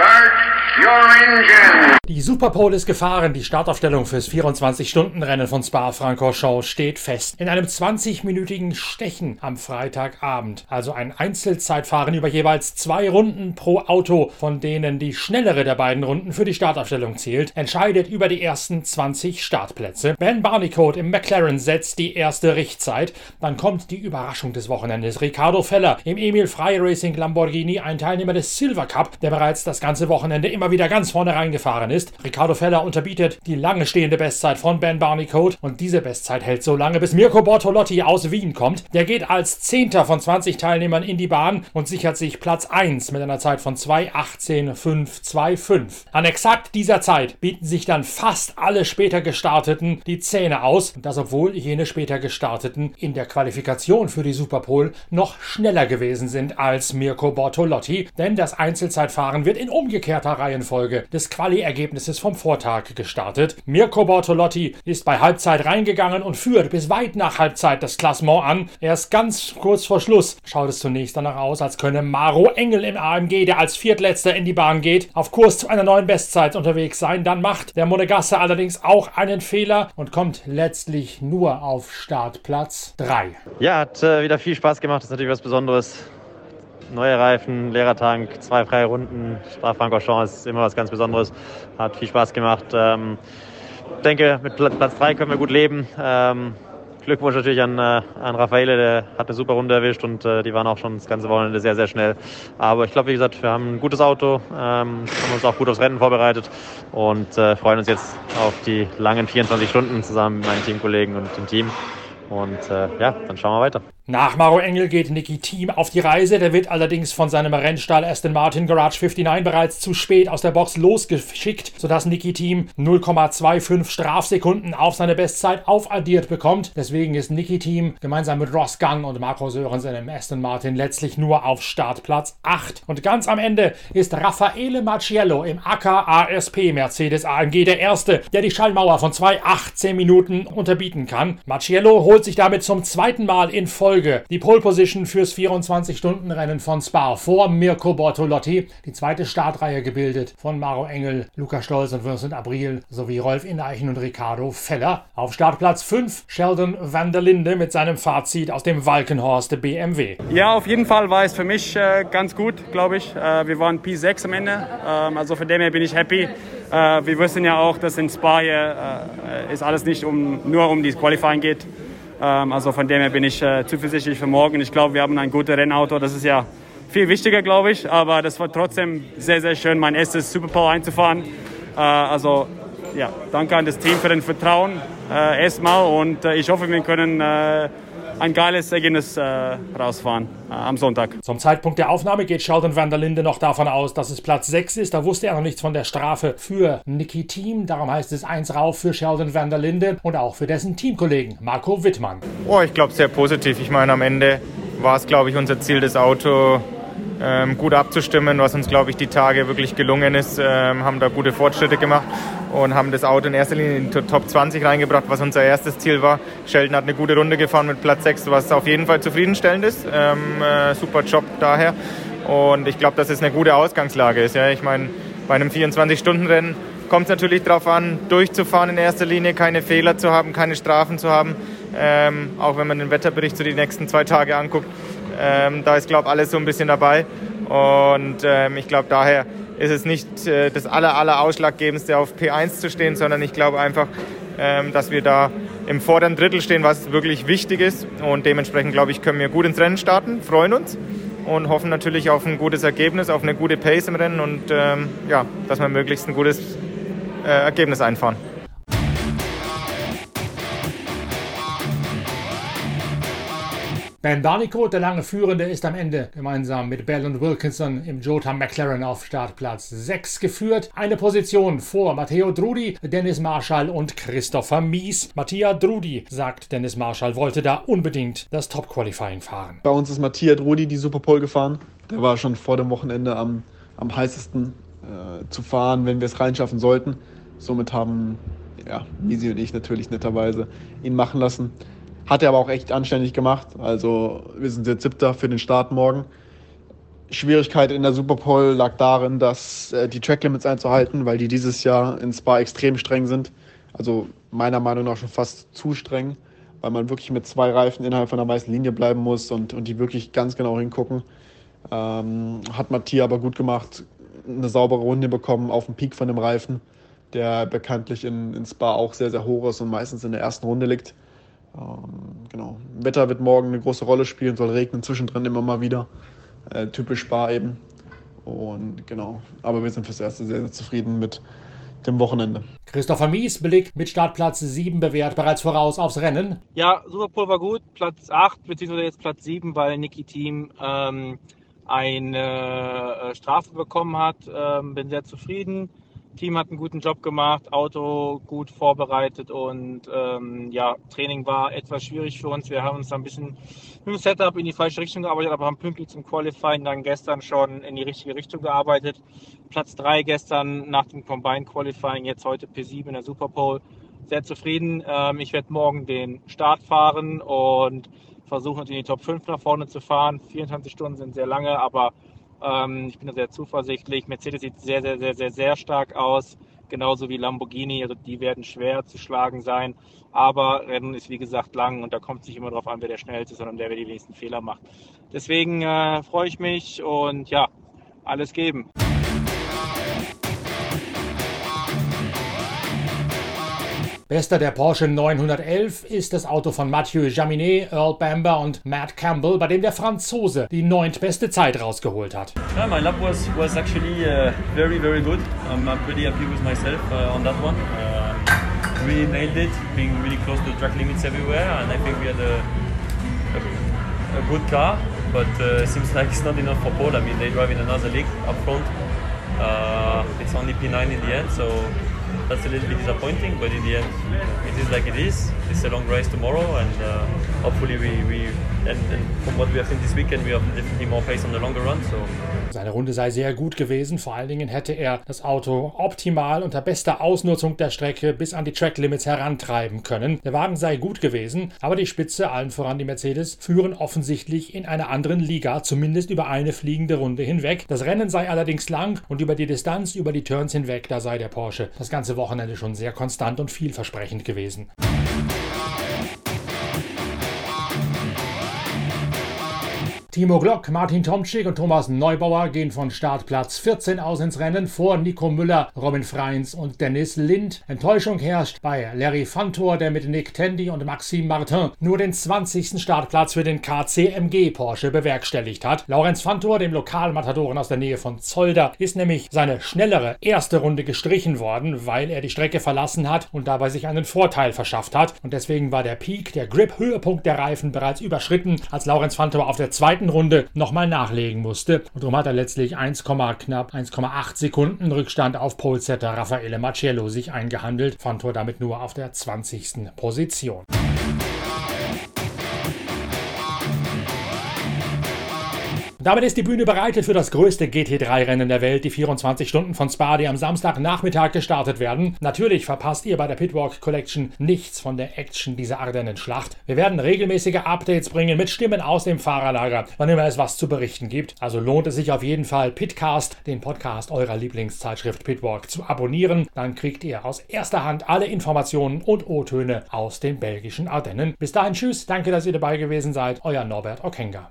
Sarge Die Superpole ist gefahren. Die Startaufstellung fürs 24-Stunden-Rennen von Spa-Francorchamps steht fest. In einem 20-minütigen Stechen am Freitagabend. Also ein Einzelzeitfahren über jeweils zwei Runden pro Auto, von denen die schnellere der beiden Runden für die Startaufstellung zählt, entscheidet über die ersten 20 Startplätze. Ben Barnicoat im McLaren setzt die erste Richtzeit. Dann kommt die Überraschung des Wochenendes. Ricardo Feller im Emil Frey Racing Lamborghini, ein Teilnehmer des Silver Cup, der bereits das ganze Wochenende immer wieder ganz vorne reingefahren ist. Ricardo Feller unterbietet die lange stehende Bestzeit von Ben Barnicoat und diese Bestzeit hält so lange, bis Mirko Bortolotti aus Wien kommt. Der geht als Zehnter von 20 Teilnehmern in die Bahn und sichert sich Platz 1 mit einer Zeit von 2.18.525. An exakt dieser Zeit bieten sich dann fast alle später Gestarteten die Zähne aus und das obwohl jene später Gestarteten in der Qualifikation für die Superpole noch schneller gewesen sind als Mirko Bortolotti, denn das Einzelzeitfahren wird in umgekehrter Reihenfolge des Quali-Ergebnisses Ergebnisses vom Vortag gestartet. Mirko Bortolotti ist bei Halbzeit reingegangen und führt bis weit nach Halbzeit das Klassement an. Erst ganz kurz vor Schluss schaut es zunächst danach aus, als könne Maro Engel im AMG, der als Viertletzter in die Bahn geht, auf Kurs zu einer neuen Bestzeit unterwegs sein. Dann macht der Monegasse allerdings auch einen Fehler und kommt letztlich nur auf Startplatz 3. Ja, hat äh, wieder viel Spaß gemacht. Das ist natürlich was Besonderes neue Reifen, leerer Tank, zwei freie Runden, Spa-Francorchamps ist immer was ganz Besonderes. Hat viel Spaß gemacht. Ähm, denke, mit Platz 3 können wir gut leben. Ähm, Glückwunsch natürlich an, äh, an Raffaele, der hat eine super Runde erwischt und äh, die waren auch schon das ganze Wochenende sehr, sehr schnell. Aber ich glaube, wie gesagt, wir haben ein gutes Auto, ähm, haben uns auch gut aufs Rennen vorbereitet und äh, freuen uns jetzt auf die langen 24 Stunden zusammen mit meinen Teamkollegen und dem Team. Und äh, ja, dann schauen wir weiter. Nach Maro Engel geht Nicky Team auf die Reise. Der wird allerdings von seinem Rennstall Aston Martin Garage 59 bereits zu spät aus der Box losgeschickt, sodass Nicky Team 0,25 Strafsekunden auf seine Bestzeit aufaddiert bekommt. Deswegen ist Nicky Team gemeinsam mit Ross Gunn und Marco Sörensen im Aston Martin letztlich nur auf Startplatz 8. Und ganz am Ende ist Raffaele Macciello im AK ASP Mercedes AMG der Erste, der die Schallmauer von 2,18 Minuten unterbieten kann. Macciello holt sich damit zum zweiten Mal in Folge Folge die Pole Position fürs 24-Stunden-Rennen von Spa vor Mirko Bortolotti. Die zweite Startreihe gebildet von Maro Engel, Luca Stolz und Vincent Abril sowie Rolf Ineichen und Ricardo Feller. Auf Startplatz 5 Sheldon van der Linde mit seinem Fazit aus dem Walkenhorst BMW. Ja, auf jeden Fall war es für mich äh, ganz gut, glaube ich. Äh, wir waren P6 am Ende, ähm, also von dem her bin ich happy. Äh, wir wissen ja auch, dass in Spa hier äh, ist alles nicht um, nur um die Qualifying geht. Ähm, also von dem her bin ich äh, zuversichtlich für morgen. Ich glaube, wir haben ein gutes Rennauto. Das ist ja viel wichtiger, glaube ich. Aber das war trotzdem sehr, sehr schön, mein erstes Super Bowl einzufahren. Äh, also ja, danke an das Team für den Vertrauen äh, erstmal und äh, ich hoffe, wir können äh, ein geiles Ergebnis äh, rausfahren äh, am Sonntag. Zum Zeitpunkt der Aufnahme geht Sheldon van der Linde noch davon aus, dass es Platz 6 ist. Da wusste er noch nichts von der Strafe für Nicky Team. Darum heißt es 1 rauf für Sheldon van der Linde und auch für dessen Teamkollegen Marco Wittmann. Oh, ich glaube sehr positiv. Ich meine, am Ende war es, glaube ich, unser Ziel, das Auto ähm, gut abzustimmen, was uns, glaube ich, die Tage wirklich gelungen ist. Ähm, haben da gute Fortschritte gemacht und haben das Auto in erster Linie in die Top 20 reingebracht, was unser erstes Ziel war. Sheldon hat eine gute Runde gefahren mit Platz 6, was auf jeden Fall zufriedenstellend ist. Ähm, äh, super Job daher. Und ich glaube, dass es eine gute Ausgangslage ist. Ja. Ich meine, bei einem 24-Stunden-Rennen kommt es natürlich darauf an, durchzufahren in erster Linie, keine Fehler zu haben, keine Strafen zu haben. Ähm, auch wenn man den Wetterbericht so die nächsten zwei Tage anguckt, ähm, da ist, glaube ich, alles so ein bisschen dabei. Und ähm, ich glaube, daher ist es nicht äh, das aller, aller Ausschlaggebendste, auf P1 zu stehen, sondern ich glaube einfach, ähm, dass wir da im vorderen Drittel stehen, was wirklich wichtig ist. Und dementsprechend, glaube ich, können wir gut ins Rennen starten, freuen uns und hoffen natürlich auf ein gutes Ergebnis, auf eine gute Pace im Rennen und ähm, ja, dass wir möglichst ein gutes äh, Ergebnis einfahren. Ben Barnico, der lange Führende, ist am Ende gemeinsam mit Bell und Wilkinson im Jota McLaren auf Startplatz 6 geführt. Eine Position vor Matteo Drudi, Dennis Marschall und Christopher Mies. Mattia Drudi, sagt Dennis Marschall, wollte da unbedingt das Top-Qualifying fahren. Bei uns ist Mattia Drudi die Superpole gefahren. Der war schon vor dem Wochenende am, am heißesten äh, zu fahren, wenn wir es reinschaffen sollten. Somit haben ja, Misi und ich natürlich netterweise ihn machen lassen. Hat er aber auch echt anständig gemacht. Also wir sind jetzt siebter für den Start morgen. Schwierigkeit in der Superpole lag darin, dass äh, die Tracklimits einzuhalten, weil die dieses Jahr in Spa extrem streng sind. Also meiner Meinung nach schon fast zu streng, weil man wirklich mit zwei Reifen innerhalb von der weißen Linie bleiben muss und, und die wirklich ganz genau hingucken. Ähm, hat Matthias aber gut gemacht, eine saubere Runde bekommen auf dem Peak von dem Reifen, der bekanntlich in, in Spa auch sehr, sehr hoch ist und meistens in der ersten Runde liegt. Ähm, genau. Wetter wird morgen eine große Rolle spielen, soll regnen zwischendrin immer mal wieder. Äh, typisch Spa eben. Und genau, aber wir sind fürs Erste sehr, sehr zufrieden mit dem Wochenende. Christopher Mies belegt mit Startplatz 7 bewährt bereits voraus aufs Rennen. Ja, Superpol war gut, Platz 8 beziehungsweise jetzt Platz 7, weil Niki Team ähm, eine äh, Strafe bekommen hat. Ähm, bin sehr zufrieden. Team hat einen guten Job gemacht, Auto gut vorbereitet und ähm, ja, Training war etwas schwierig für uns. Wir haben uns ein bisschen mit dem Setup in die falsche Richtung gearbeitet, aber haben pünktlich zum Qualifying dann gestern schon in die richtige Richtung gearbeitet. Platz 3 gestern nach dem Combined Qualifying, jetzt heute P7 in der Superpole. Sehr zufrieden. Ähm, ich werde morgen den Start fahren und versuchen, in die Top 5 nach vorne zu fahren. 24 Stunden sind sehr lange, aber ähm, ich bin da sehr zuversichtlich. Mercedes sieht sehr, sehr, sehr, sehr, sehr stark aus. Genauso wie Lamborghini. Also die werden schwer zu schlagen sein. Aber Rennen ist wie gesagt lang und da kommt es nicht immer darauf an, wer der schnellste ist, sondern der, wer die wenigsten Fehler macht. Deswegen äh, freue ich mich und ja, alles geben. Bester der Porsche 911 ist das Auto von Mathieu Jaminet, Earl Bamber und Matt Campbell, bei dem der Franzose die neuntbeste Zeit rausgeholt hat. Yeah, my lap was, was actually uh, very, very good. I'm, I'm pretty happy with myself uh, on that one. Uh, really nailed it, being really close to track limits everywhere, and I think we had a, a, a good car, but uh, seems like it's not enough for Paul. I mean, they drive in another league up front. Uh, it's only P9 in the end, so that's a little bit disappointing, but in the end, it is like it is. It's a long race tomorrow, and uh, hopefully we, we and, and, from what we have seen this weekend, we have definitely more pace on the longer run. So. Seine Runde sei sehr gut gewesen. Vor allen Dingen hätte er das Auto optimal unter bester Ausnutzung der Strecke bis an die Track Limits herantreiben können. Der Wagen sei gut gewesen, aber die Spitze, allen voran die Mercedes, führen offensichtlich in einer anderen Liga, zumindest über eine fliegende Runde hinweg. Das Rennen sei allerdings lang und über die Distanz, über die Turns hinweg, da sei der Porsche das ganze Wochenende schon sehr konstant und vielversprechend gewesen. Timo Glock, Martin Tomczyk und Thomas Neubauer gehen von Startplatz 14 aus ins Rennen vor Nico Müller, Robin Freins und Dennis Lind. Enttäuschung herrscht bei Larry Fantor, der mit Nick Tandy und Maxime Martin nur den 20. Startplatz für den KCMG Porsche bewerkstelligt hat. Laurenz Fantor, dem Lokalmatadoren aus der Nähe von Zolder, ist nämlich seine schnellere erste Runde gestrichen worden, weil er die Strecke verlassen hat und dabei sich einen Vorteil verschafft hat. Und deswegen war der Peak, der Grip-Höhepunkt der Reifen bereits überschritten, als Laurenz Fantor auf der zweiten zweiten Runde nochmal nachlegen musste. Und darum hat er letztlich 1, knapp 1,8 Sekunden Rückstand auf Polesetter Raffaele Marcello sich eingehandelt, Fantor damit nur auf der 20. Position. Damit ist die Bühne bereitet für das größte GT3-Rennen der Welt, die 24 Stunden von Spa, die am Samstagnachmittag gestartet werden. Natürlich verpasst ihr bei der Pitwalk Collection nichts von der Action dieser Ardennen-Schlacht. Wir werden regelmäßige Updates bringen mit Stimmen aus dem Fahrerlager, wann immer es was zu berichten gibt. Also lohnt es sich auf jeden Fall, Pitcast, den Podcast eurer Lieblingszeitschrift Pitwalk, zu abonnieren. Dann kriegt ihr aus erster Hand alle Informationen und O-Töne aus den belgischen Ardennen. Bis dahin, tschüss, danke, dass ihr dabei gewesen seid. Euer Norbert Okenga.